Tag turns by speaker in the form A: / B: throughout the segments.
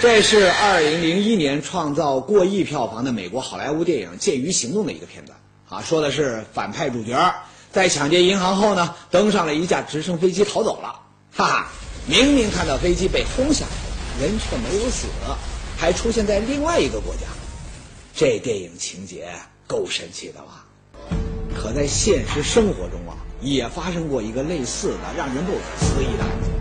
A: 这是二零零一年创造过亿票房的美国好莱坞电影《剑鱼行动》的一个片段啊，说的是反派主角在抢劫银行后呢，登上了一架直升飞机逃走了。哈哈，明明看到飞机被轰下来，人却没有死，还出现在另外一个国家。这电影情节够神奇的吧？可在现实生活中啊，也发生过一个类似的让人不可思议的案件。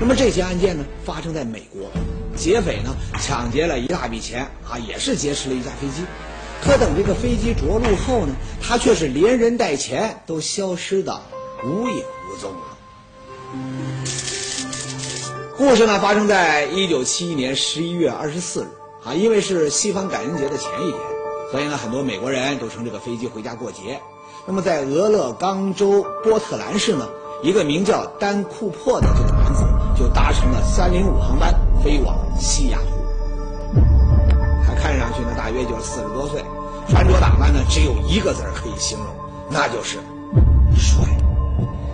A: 那么这起案件呢，发生在美国。劫匪呢抢劫了一大笔钱啊，也是劫持了一架飞机。可等这个飞机着陆后呢，他却是连人带钱都消失的无影无踪了。故事呢发生在一九七一年十一月二十四日啊，因为是西方感恩节的前一天，所以呢很多美国人都乘这个飞机回家过节。那么在俄勒冈州波特兰市呢，一个名叫丹库珀的这个就搭乘了三零五航班飞往西雅图。他看上去呢大约就是四十多岁，穿着打扮呢只有一个字儿可以形容，那就是帅。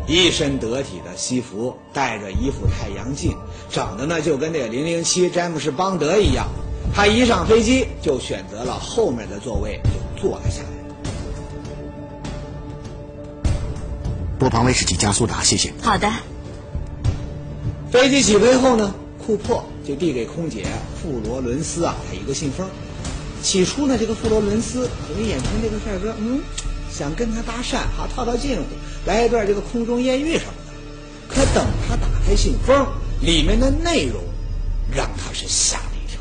A: 一身得体的西服，戴着一副太阳镜，长得呢就跟那个零零七詹姆士邦德一样。他一上飞机就选择了后面的座位，就坐了下来。
B: 波旁威士忌加苏打，谢谢。
C: 好的。
A: 飞机起飞后呢，库珀就递给空姐富罗伦斯啊，他一个信封。起初呢，这个富罗伦斯以为眼前这个帅哥，嗯，想跟他搭讪，哈，套套近乎，来一段这个空中艳遇什么的。可等他打开信封，里面的内容让他是吓了一跳。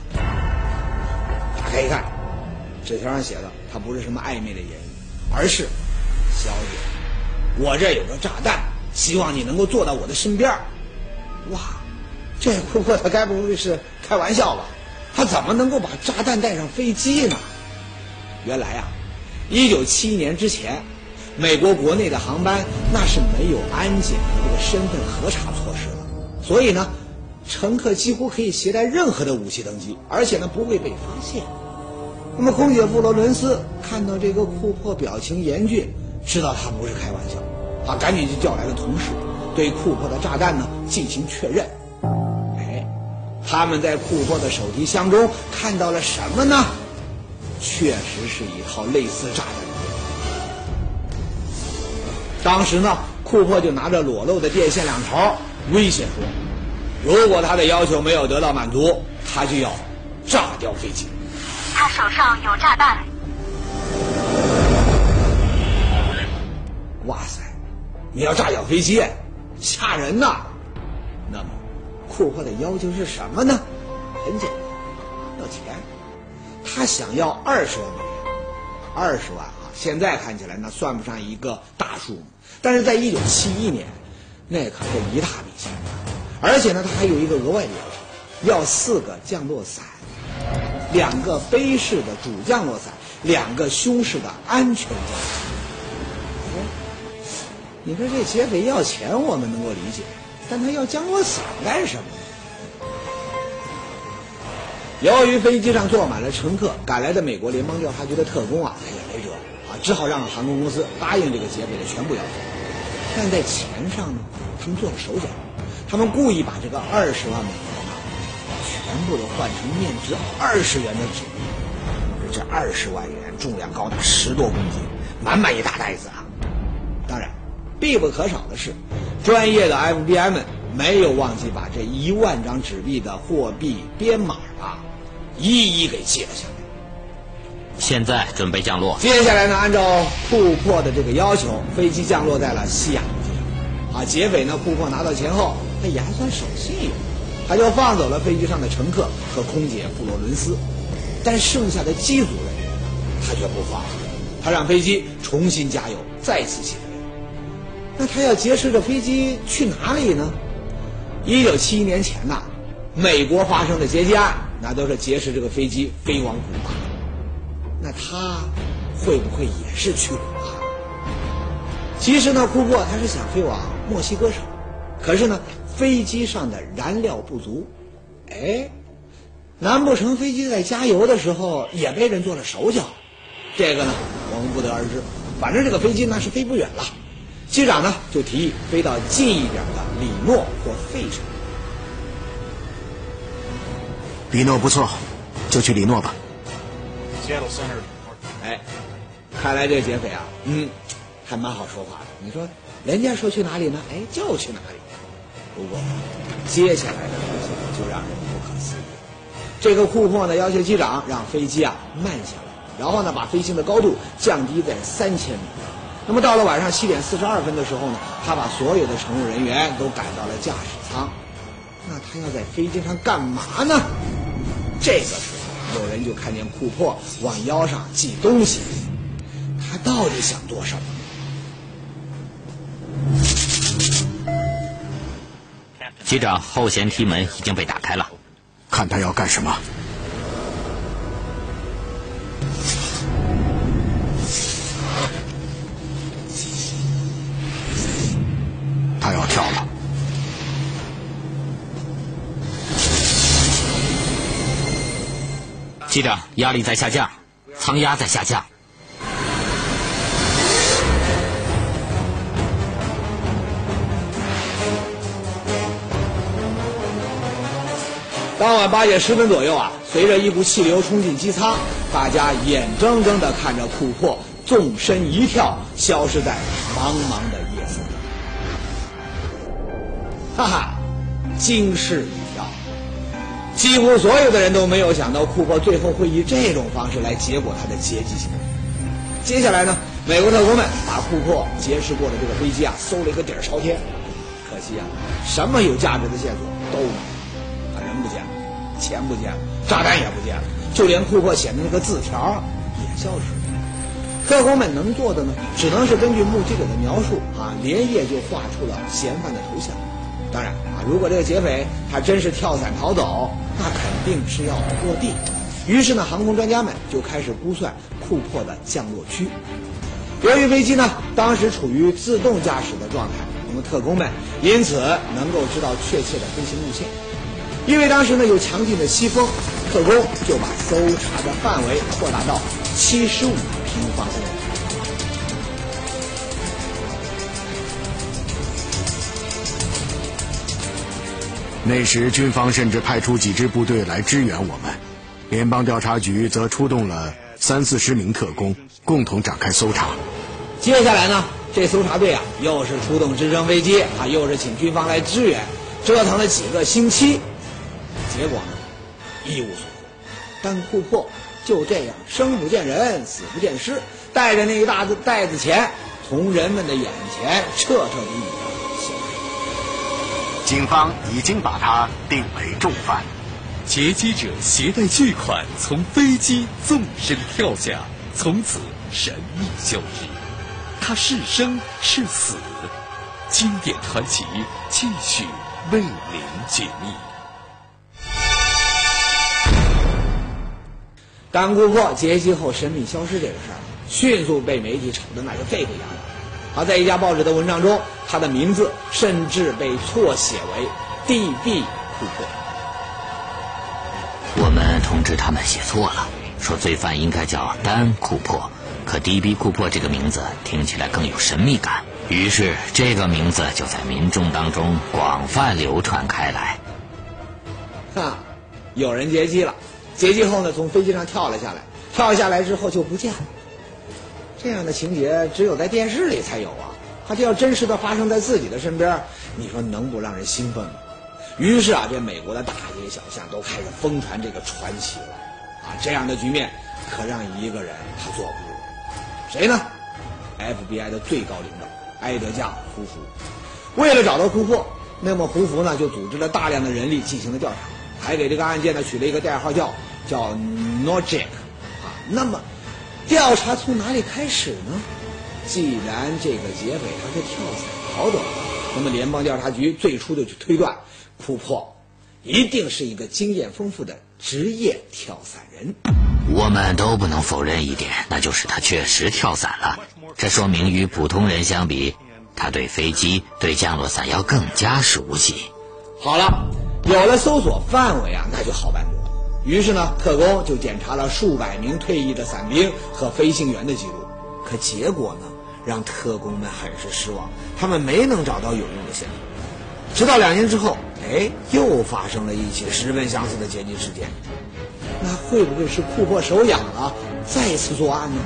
A: 打开一看，纸条上写的，他不是什么暧昧的言语，而是小姐，我这有个炸弹，希望你能够坐到我的身边。哇，这库珀他该不会是开玩笑吧？他怎么能够把炸弹带上飞机呢？原来啊，一九七一年之前，美国国内的航班那是没有安检的这个身份核查措施的，所以呢，乘客几乎可以携带任何的武器登机，而且呢不会被发现。那么空姐弗罗伦斯看到这个库珀表情严峻，知道他不是开玩笑，他赶紧就叫来了同事，对库珀的炸弹呢进行确认。哎，他们在库珀的手提箱中看到了什么呢？确实是一套类似炸弹。当时呢，库珀就拿着裸露的电线两头，威胁说：“如果他的要求没有得到满足，他就要炸掉飞机。”
C: 他手上有炸弹。
A: 哇塞，你要炸掉飞机，吓人呐！那么，库珀的要求是什么呢？很简单，要钱。他想要二十万美元。二十万啊，现在看起来那算不上一个大数目，但是在一九七一年，那可是一大笔钱。而且呢，他还有一个额外的要求，要四个降落伞，两个杯式的主降落伞，两个胸式的安全降落伞。你说这劫匪要钱我们能够理解，但他要降落伞干什么呢？由于飞机上坐满了乘客，赶来的美国联邦调查局的特工啊，他也没辙啊，只好让航空公司答应这个劫匪的全部要求。但在钱上呢，他们做了手脚，他们故意把这个二十万美元啊，全部都换成面值二十元的纸币。这二十万元重量高达十多公斤，满满一大袋子啊！必不可少的是，专业的 FBI 们没有忘记把这一万张纸币的货币编码啊，一一给记了下来。
D: 现在准备降落。
A: 接下来呢，按照库珀的这个要求，飞机降落在了西雅图。啊，劫匪呢，库珀拿到钱后，他也还算守信用，他就放走了飞机上的乘客和空姐布罗伦斯，但剩下的机组人员，他却不放，他让飞机重新加油，再次起飞。那他要劫持着飞机去哪里呢？一九七一年前呐，美国发生的劫机案，那都是劫持这个飞机飞往古巴。那他会不会也是去古巴？其实呢，库珀他是想飞往墨西哥省，可是呢，飞机上的燃料不足，哎，难不成飞机在加油的时候也被人做了手脚？这个呢，我们不得而知。反正这个飞机那是飞不远了。机长呢就提议飞到近一点的里诺或费城。
B: 里诺不错，就去里诺吧。
A: 哎，看来这劫匪啊，嗯，还蛮好说话的。你说，人家说去哪里呢？哎，就去哪里。不过，接下来的事情就让人不可思议。这个库珀呢，要求机长让飞机啊慢下来，然后呢，把飞行的高度降低在三千米。那么到了晚上七点四十二分的时候呢，他把所有的乘务人员都赶到了驾驶舱。那他要在飞机上干嘛呢？这个时候，有人就看见库珀往腰上系东西，他到底想做什么？
D: 机长，后舷梯门已经被打开了。
B: 看他要干什么？
D: 机长，压力在下降，舱压在下降。
A: 当晚八点十分左右啊，随着一股气流冲进机舱，大家眼睁睁地看着库珀纵身一跳，消失在茫茫的夜色中。哈哈，惊世！几乎所有的人都没有想到库珀最后会以这种方式来结果他的劫机行为。接下来呢，美国特工们把库珀劫持过的这个飞机啊搜了一个底儿朝天，可惜啊，什么有价值的线索都没有。人不见了，钱不见了，炸弹也不见了，就连库珀写的那个字条也消失了。特工们能做的呢，只能是根据目击者的描述啊，连夜就画出了嫌犯的头像。当然啊，如果这个劫匪他真是跳伞逃走，那肯定是要落地。于是呢，航空专家们就开始估算库珀的降落区。由于飞机呢当时处于自动驾驶的状态，那么特工们因此能够知道确切的飞行路线。因为当时呢有强劲的西风，特工就把搜查的范围扩大到七十五平方公里。
B: 那时，军方甚至派出几支部队来支援我们，联邦调查局则出动了三四十名特工，共同展开搜查。
A: 接下来呢，这搜查队啊，又是出动直升飞机啊，又是请军方来支援，折腾了几个星期，结果呢，一无所获。但库珀就这样生不见人，死不见尸，带着那一大袋子钱，从人们的眼前彻彻底底。
B: 警方已经把他定为重犯。
E: 劫机者携带巨款从飞机纵身跳下，从此神秘消失。他是生是死？经典传奇继续为您解密。
A: 当库珀劫机后神秘消失这个事儿，迅速被媒体炒得那就沸沸扬扬。而在一家报纸的文章中，他的名字甚至被错写为 D.B. 库珀。
D: 我们通知他们写错了，说罪犯应该叫丹·库珀，可 D.B. 库珀这个名字听起来更有神秘感，于是这个名字就在民众当中广泛流传开来。
A: 哈，有人劫机了，劫机后呢，从飞机上跳了下来，跳下来之后就不见了。这样的情节只有在电视里才有啊！他这要真实的发生在自己的身边，你说能不让人兴奋吗？于是啊，这美国的大街小巷都开始疯传这个传奇了。啊，这样的局面可让一个人他坐不住。谁呢？FBI 的最高领导埃德加·胡佛。为了找到突破，那么胡佛呢就组织了大量的人力进行了调查，还给这个案件呢取了一个代号叫叫 Nojek。啊，那么。调查从哪里开始呢？既然这个劫匪他是跳伞逃走的，那么联邦调查局最初就去推断，库珀一定是一个经验丰富的职业跳伞人。
D: 我们都不能否认一点，那就是他确实跳伞了。这说明与普通人相比，他对飞机、对降落伞要更加熟悉。
A: 好了，有了搜索范围啊，那就好办多。于是呢，特工就检查了数百名退役的伞兵和飞行员的记录，可结果呢，让特工们很是失望，他们没能找到有用的线索。直到两年之后，哎，又发生了一起十分相似的劫机事件，那会不会是库珀手痒了，再次作案呢？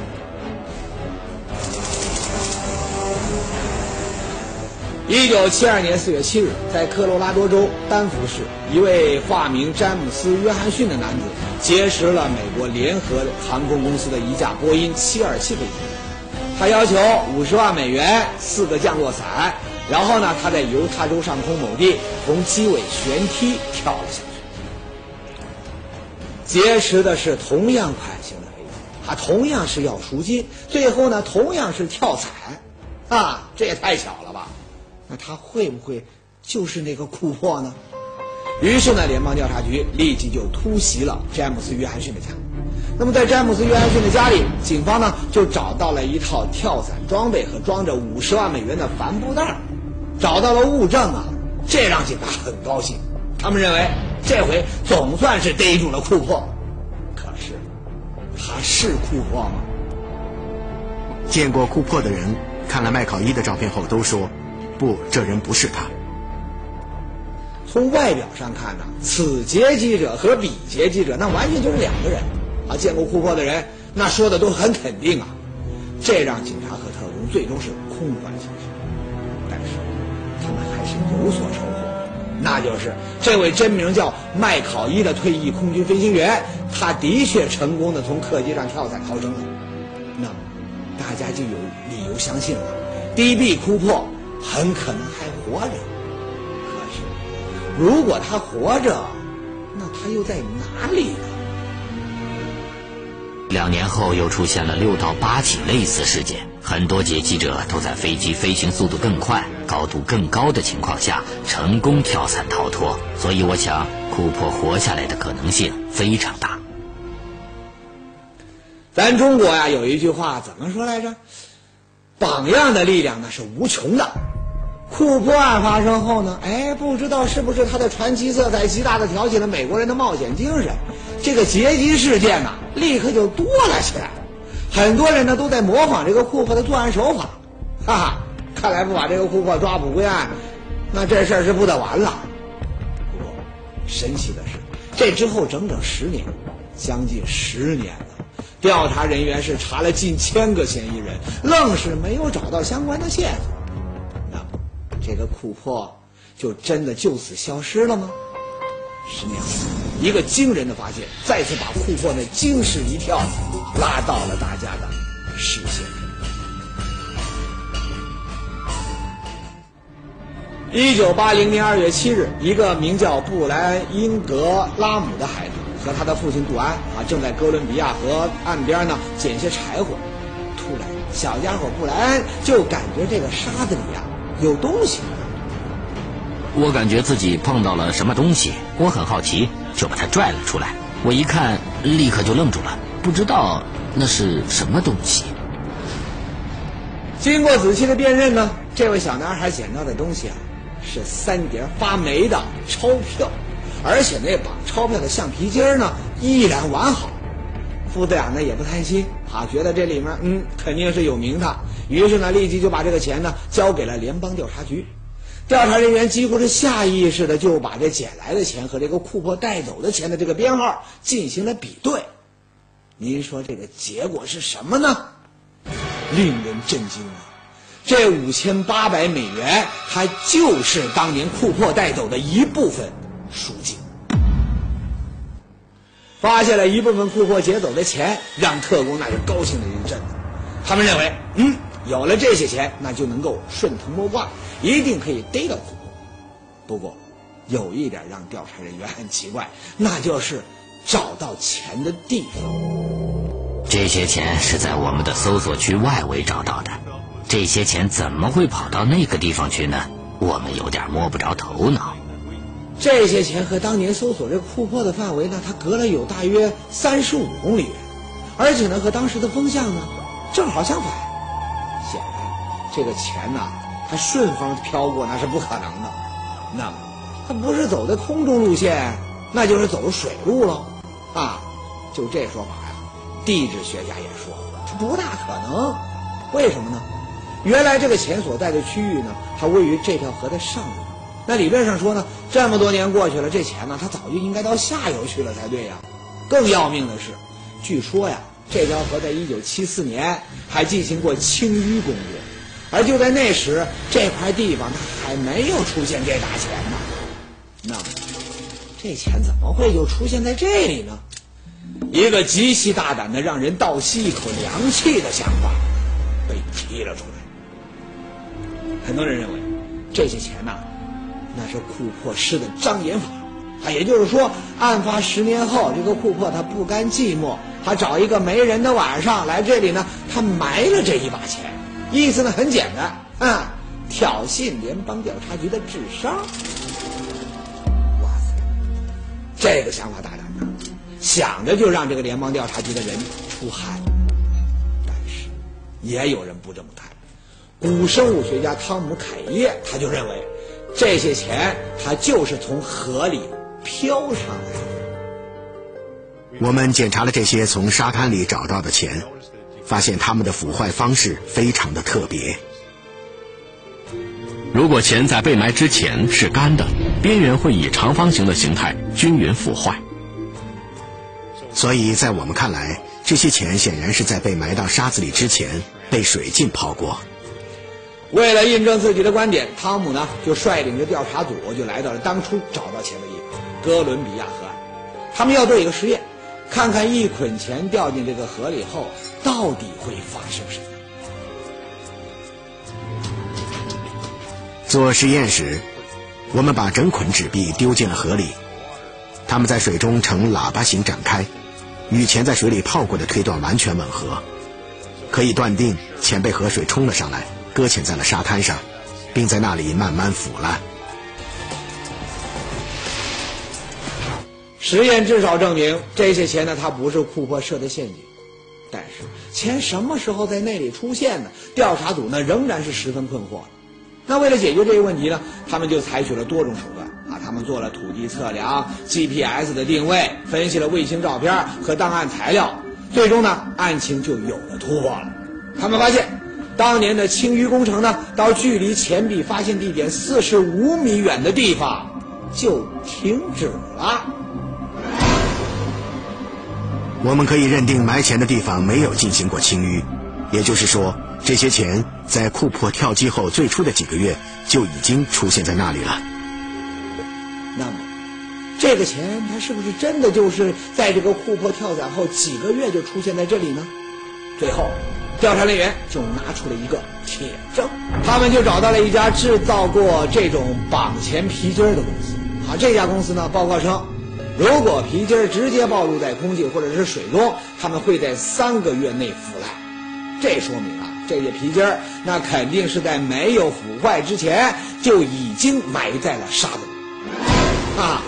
A: 一九七二年四月七日，在科罗拉多州丹佛市，一位化名詹姆斯·约翰逊的男子劫持了美国联合航空公司的一架波音七二七飞机。他要求五十万美元、四个降落伞，然后呢，他在犹他州上空某地从机尾旋梯跳了下去。劫持的是同样款型的飞机，他同样是要赎金，最后呢，同样是跳伞，啊，这也太巧了！那他会不会就是那个库珀呢？于是呢，联邦调查局立即就突袭了詹姆斯·约翰逊的家。那么，在詹姆斯·约翰逊的家里，警方呢就找到了一套跳伞装备和装着五十万美元的帆布袋，找到了物证啊！这让警察很高兴，他们认为这回总算是逮住了库珀。可是，他是库珀吗？
B: 见过库珀的人看了麦考伊的照片后都说。不，这人不是他。
A: 从外表上看呢，此劫机者和彼劫机者那完全就是两个人。啊，见过库珀的人那说的都很肯定啊，这让警察和特工最终是空欢喜。但是他们还是有所收获，那就是这位真名叫麦考伊的退役空军飞行员，他的确成功的从客机上跳伞逃生了。那么大家就有理由相信了，D.B. 库珀。很可能还活着，可是如果他活着，那他又在哪里呢？
D: 两年后又出现了六到八起类似事件，很多劫机者都在飞机飞行速度更快、高度更高的情况下成功跳伞逃脱，所以我想库珀活下来的可能性非常大。
A: 咱中国呀有一句话怎么说来着？榜样的力量呢是无穷的。库珀案发生后呢，哎，不知道是不是他的传奇色彩极大的挑起了美国人的冒险精神，这个劫机事件呢，立刻就多了起来。很多人呢都在模仿这个库珀的作案手法，哈哈，看来不把这个库珀抓捕归案，那这事儿是不得完了。不过，神奇的是，这之后整整十年，将近十年了，调查人员是查了近千个嫌疑人，愣是没有找到相关的线索。这个库珀就真的就此消失了吗？十年后，一个惊人的发现再次把库珀那惊世一跳拉到了大家的视线。一九八零年二月七日，一个名叫布莱恩·英格拉姆的孩子和他的父亲杜安啊，正在哥伦比亚河岸边呢捡些柴火。突然，小家伙布莱恩就感觉这个沙子里呀。有东西，
D: 我感觉自己碰到了什么东西，我很好奇，就把它拽了出来。我一看，立刻就愣住了，不知道那是什么东西。
A: 经过仔细的辨认呢，这位小男孩捡到的东西啊，是三叠发霉的钞票，而且那把钞票的橡皮筋呢依然完好。父子俩呢也不贪心，啊，觉得这里面嗯肯定是有名堂。于是呢，立即就把这个钱呢交给了联邦调查局。调查人员几乎是下意识的就把这捡来的钱和这个库珀带走的钱的这个编号进行了比对。您说这个结果是什么呢？令人震惊啊！这五千八百美元，它就是当年库珀带走的一部分赎金。发现了一部分库珀劫走的钱，让特工那是高兴的一阵子。他们认为，嗯。有了这些钱，那就能够顺藤摸瓜，一定可以逮到。不过，有一点让调查人员很奇怪，那就是找到钱的地方。
D: 这些钱是在我们的搜索区外围找到的，这些钱怎么会跑到那个地方去呢？我们有点摸不着头脑。
A: 这些钱和当年搜索这库珀的范围呢，它隔了有大约三十五公里远，而且呢，和当时的风向呢正好相反。这个钱呐，它顺风飘过那是不可能的，那么它不是走的空中路线，那就是走水路喽，啊，就这说法呀，地质学家也说它不大可能，为什么呢？原来这个钱所在的区域呢，它位于这条河的上游，那理论上说呢，这么多年过去了，这钱呢，它早就应该到下游去了才对呀。更要命的是，据说呀，这条河在一九七四年还进行过清淤工作，而就在那时，这块地方它还没有出现这把钱呢。那，这钱怎么会就出现在这里呢？一个极其大胆的、让人倒吸一口凉气的想法被提了出来。很多人认为，这些钱呐。那是库珀施的障眼法，啊，也就是说，案发十年后，这个库珀他不甘寂寞，他找一个没人的晚上来这里呢，他埋了这一把钱，意思呢很简单，啊，挑衅联邦调查局的智商。哇塞，这个想法大胆呐，想着就让这个联邦调查局的人出汗。但是，也有人不这么看，古生物学家汤姆凯耶他就认为。这些钱，它就是从河里漂上来的。
B: 我们检查了这些从沙滩里找到的钱，发现它们的腐坏方式非常的特别。
F: 如果钱在被埋之前是干的，边缘会以长方形的形态均匀腐坏。
B: 所以在我们看来，这些钱显然是在被埋到沙子里之前被水浸泡过。
A: 为了印证自己的观点，汤姆呢就率领着调查组就来到了当初找到钱的地方——哥伦比亚河岸。他们要做一个实验，看看一捆钱掉进这个河里后到底会发生什么。
B: 做实验时，我们把整捆纸币丢进了河里，它们在水中呈喇叭形展开，与钱在水里泡过的推断完全吻合，可以断定钱被河水冲了上来。搁浅在了沙滩上，并在那里慢慢腐烂。
A: 实验至少证明，这些钱呢，它不是库珀设的陷阱。但是，钱什么时候在那里出现的？调查组呢，仍然是十分困惑。那为了解决这个问题呢，他们就采取了多种手段啊，他们做了土地测量、GPS 的定位，分析了卫星照片和档案材料，最终呢，案情就有了突破了。他们发现。当年的清淤工程呢，到距离钱币发现地点四十五米远的地方就停止了。
B: 我们可以认定埋钱的地方没有进行过清淤，也就是说，这些钱在库珀跳机后最初的几个月就已经出现在那里了。
A: 那么，这个钱它是不是真的就是在这个库珀跳伞后几个月就出现在这里呢？最后。调查人员就拿出了一个铁证，他们就找到了一家制造过这种绑钱皮筋的公司。好，这家公司呢，报告称，如果皮筋儿直接暴露在空气或者是水中，他们会在三个月内腐烂。这说明啊，这些皮筋儿那肯定是在没有腐坏之前就已经埋在了沙子里。啊，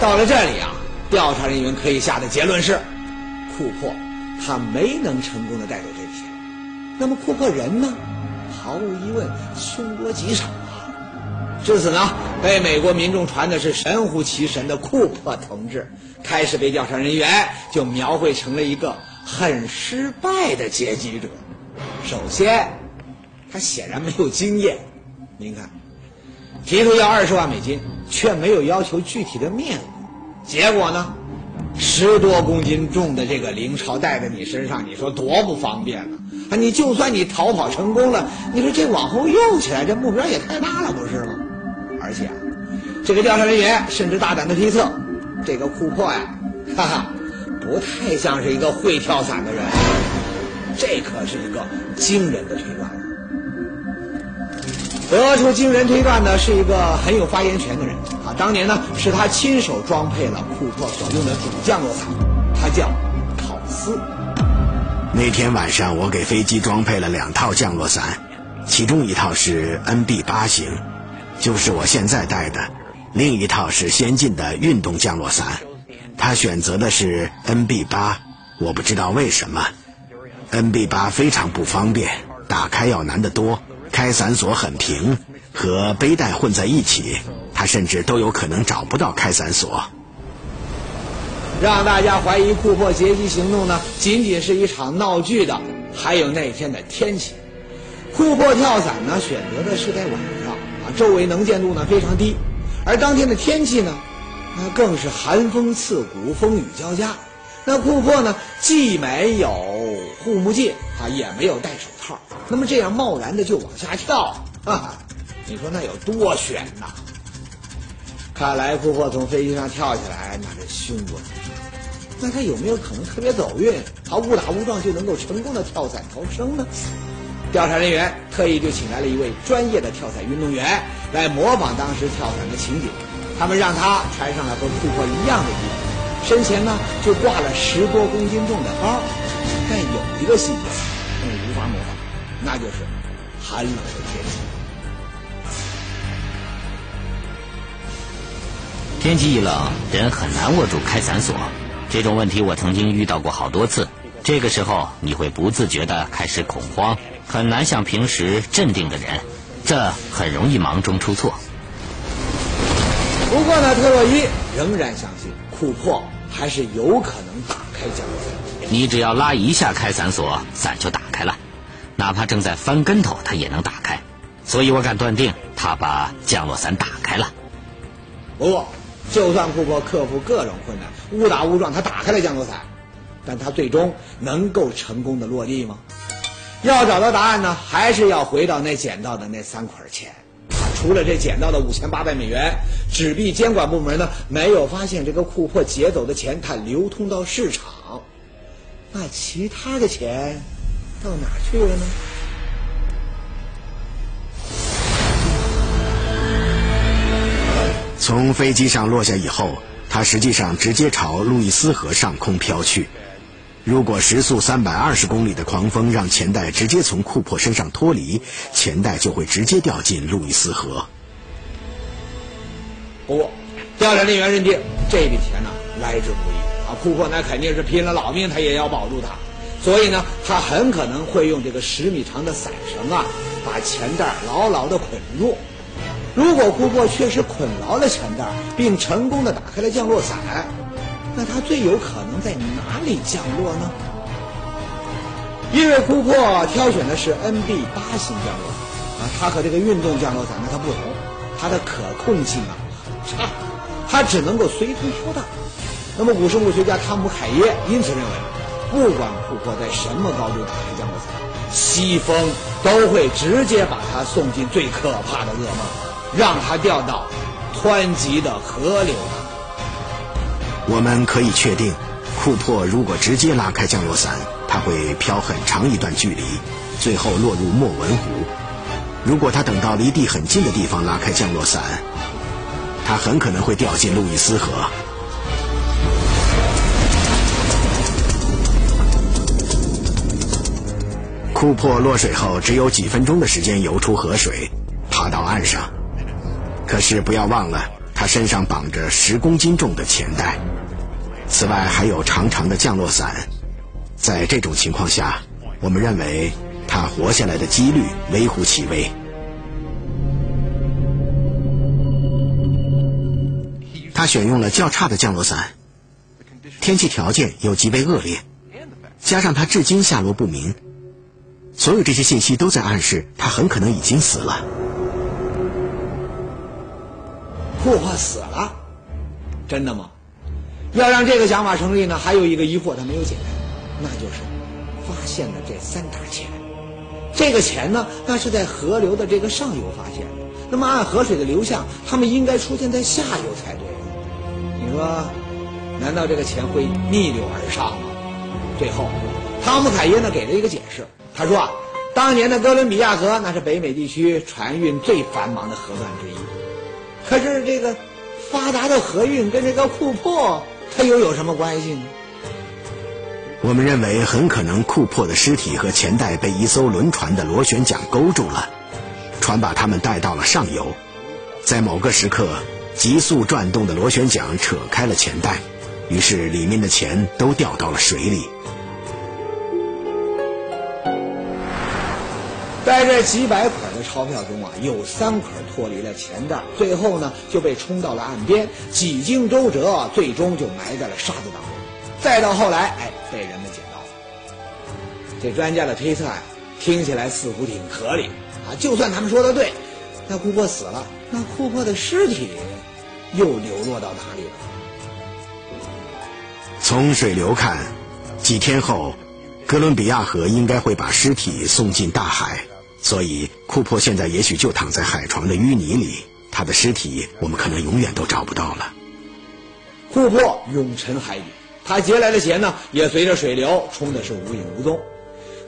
A: 到了这里啊，调查人员可以下的结论是，库珀他没能成功的带走这些。那么库珀人呢？毫无疑问，凶多吉少！至此呢，被美国民众传的是神乎其神的库珀同志，开始被调查人员就描绘成了一个很失败的劫机者。首先，他显然没有经验。您看，提出要二十万美金，却没有要求具体的面额，结果呢？十多公斤重的这个灵钞带在你身上，你说多不方便呢？啊，你就算你逃跑成功了，你说这往后用起来，这目标也太大了，不是吗？而且啊，这个调查人员甚至大胆的推测，这个库珀呀，哈哈，不太像是一个会跳伞的人。这可是一个惊人的推断。得出惊人推断的是一个很有发言权的人啊！当年呢，是他亲手装配了库珀所用的主降落伞，他叫考斯。
B: 那天晚上，我给飞机装配了两套降落伞，其中一套是 NB 八型，就是我现在戴的；另一套是先进的运动降落伞。他选择的是 NB 八，我不知道为什么。NB 八非常不方便，打开要难得多。开伞锁很平，和背带混在一起，他甚至都有可能找不到开伞锁。
A: 让大家怀疑库珀劫机行动呢，仅仅是一场闹剧的，还有那天的天气。库珀跳伞呢，选择的是在晚上啊，周围能见度呢非常低，而当天的天气呢，那更是寒风刺骨，风雨交加。那库珀呢，既没有护目镜啊，也没有戴手，那么这样贸然的就往下跳，哈哈，你说那有多悬呐？看来库珀从飞机上跳下来，那是凶多吉少。那他有没有可能特别走运，他误打误撞就能够成功的跳伞逃生呢？调查人员特意就请来了一位专业的跳伞运动员来模仿当时跳伞的情景，他们让他穿上了和库珀一样的衣服，身前呢就挂了十多公斤重的包，但有一个细节，你无法模仿，那就是寒冷的天气。
D: 天气一冷，人很难握住开伞锁。这种问题我曾经遇到过好多次。这个时候，你会不自觉的开始恐慌，很难像平时镇定的人，这很容易忙中出错。
A: 不过呢，特洛伊仍然相信库珀还是有可能打开降落伞。
D: 你只要拉一下开伞锁，伞就打开了，哪怕正在翻跟头，他也能打开。所以我敢断定，他把降落伞打开了。
A: 不过，就算库珀克服各种困难，误打误撞他打开了降落伞，但他最终能够成功的落地吗？要找到答案呢，还是要回到那捡到的那三捆钱。除了这捡到的五千八百美元，纸币监管部门呢没有发现这个库珀劫走的钱它流通到市场，那其他的钱到哪去了呢？
B: 从飞机上落下以后，它实际上直接朝路易斯河上空飘去。如果时速三百二十公里的狂风让钱袋直接从库珀身上脱离，钱袋就会直接掉进路易斯河。
A: 不过，调查人员认定这笔钱呢来之不易啊，库珀那肯定是拼了老命他也要保住它，所以呢，他很可能会用这个十米长的伞绳啊，把钱袋牢牢的捆住。如果库珀确实捆牢了钱袋，并成功的打开了降落伞，那他最有可能在哪里降落呢？因为库珀挑选的是 NB 八型降落伞啊，它和这个运动降落伞呢它不同，它的可控性啊差，它只能够随风飘荡。那么古生物学家汤姆凯耶因此认为，不管库珀在什么高度打开降落伞，西风都会直接把他送进最可怕的噩梦。让他掉到湍急的河流。
B: 我们可以确定，库珀如果直接拉开降落伞，他会飘很长一段距离，最后落入莫文湖。如果他等到离地很近的地方拉开降落伞，他很可能会掉进路易斯河。库珀落水后只有几分钟的时间游出河水，爬到岸上。可是不要忘了，他身上绑着十公斤重的钱袋，此外还有长长的降落伞。在这种情况下，我们认为他活下来的几率微乎其微。他选用了较差的降落伞，天气条件又极为恶劣，加上他至今下落不明，所有这些信息都在暗示他很可能已经死了。
A: 库珀死了，真的吗？要让这个想法成立呢，还有一个疑惑他没有解开，那就是发现了这三沓钱。这个钱呢，那是在河流的这个上游发现的。那么按河水的流向，他们应该出现在下游才对。你说，难道这个钱会逆流而上吗？最后，汤姆凯耶呢给了一个解释，他说啊，当年的哥伦比亚河那是北美地区船运最繁忙的河段之一。可是这个发达的河运跟这个库珀，它又有什么关系呢？
B: 我们认为很可能库珀的尸体和钱袋被一艘轮船的螺旋桨勾住了，船把他们带到了上游，在某个时刻，急速转动的螺旋桨扯开了钱袋，于是里面的钱都掉到了水里。
A: 在这几百块的钞票中啊，有三块脱离了钱袋，最后呢就被冲到了岸边，几经周折，最终就埋在了沙子当中。再到后来，哎，被人们捡到了。这专家的推测呀，听起来似乎挺合理啊。就算他们说的对，那库珀死了，那库珀的尸体又流落到哪里了？
B: 从水流看，几天后，哥伦比亚河应该会把尸体送进大海，所以库珀现在也许就躺在海床的淤泥里，他的尸体我们可能永远都找不到了。
A: 库珀永沉海底，他劫来的钱呢，也随着水流冲的是无影无踪。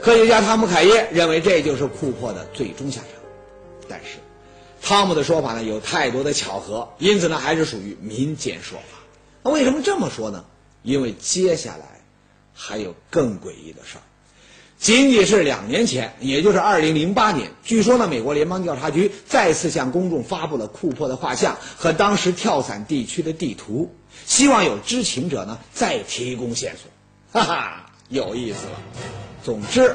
A: 科学家汤姆·凯耶认为这就是库珀的最终下场，但是汤姆的说法呢有太多的巧合，因此呢还是属于民间说法。那为什么这么说呢？因为接下来还有更诡异的事儿。仅仅是两年前，也就是二零零八年，据说呢，美国联邦调查局再次向公众发布了库珀的画像和当时跳伞地区的地图，希望有知情者呢再提供线索。哈哈，有意思了。总之，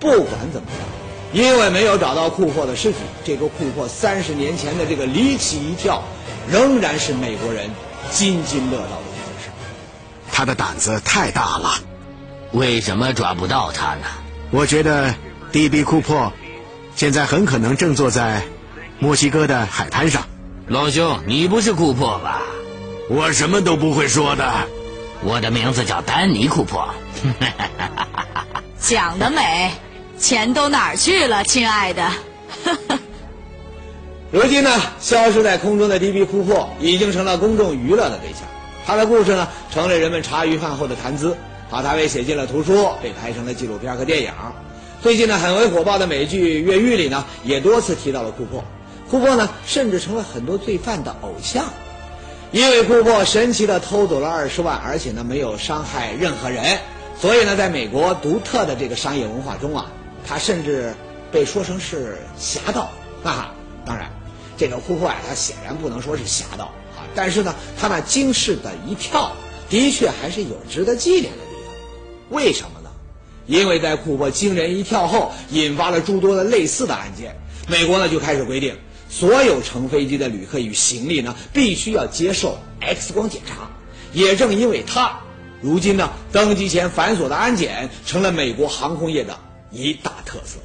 A: 不管怎么样，因为没有找到库珀的尸体，这个库珀三十年前的这个离奇一跳，仍然是美国人津津乐道的一件事。
B: 他的胆子太大了。
D: 为什么抓不到他呢？
B: 我觉得，D.B. 库珀现在很可能正坐在墨西哥的海滩上。
D: 老兄，你不是库珀吧？
B: 我什么都不会说的。
D: 我的名字叫丹尼·库珀。
G: 讲得美，钱都哪儿去了，亲爱的？
A: 如今呢，消失在空中的 D.B. 库珀已经成了公众娱乐的对象，他的故事呢，成了人们茶余饭后的谈资。把，他被写进了图书，被拍成了纪录片和电影。最近呢，很为火爆的美剧《越狱》里呢，也多次提到了库珀。库珀呢，甚至成了很多罪犯的偶像，因为库珀神奇的偷走了二十万，而且呢，没有伤害任何人。所以呢，在美国独特的这个商业文化中啊，他甚至被说成是侠盗。哈哈，当然，这个库珀啊，他显然不能说是侠盗啊，但是呢，他那惊世的一跳，的确还是有值得纪念的。为什么呢？因为在库珀惊人一跳后，引发了诸多的类似的案件。美国呢就开始规定，所有乘飞机的旅客与行李呢，必须要接受 X 光检查。也正因为他。如今呢，登机前繁琐的安检成了美国航空业的一大特色。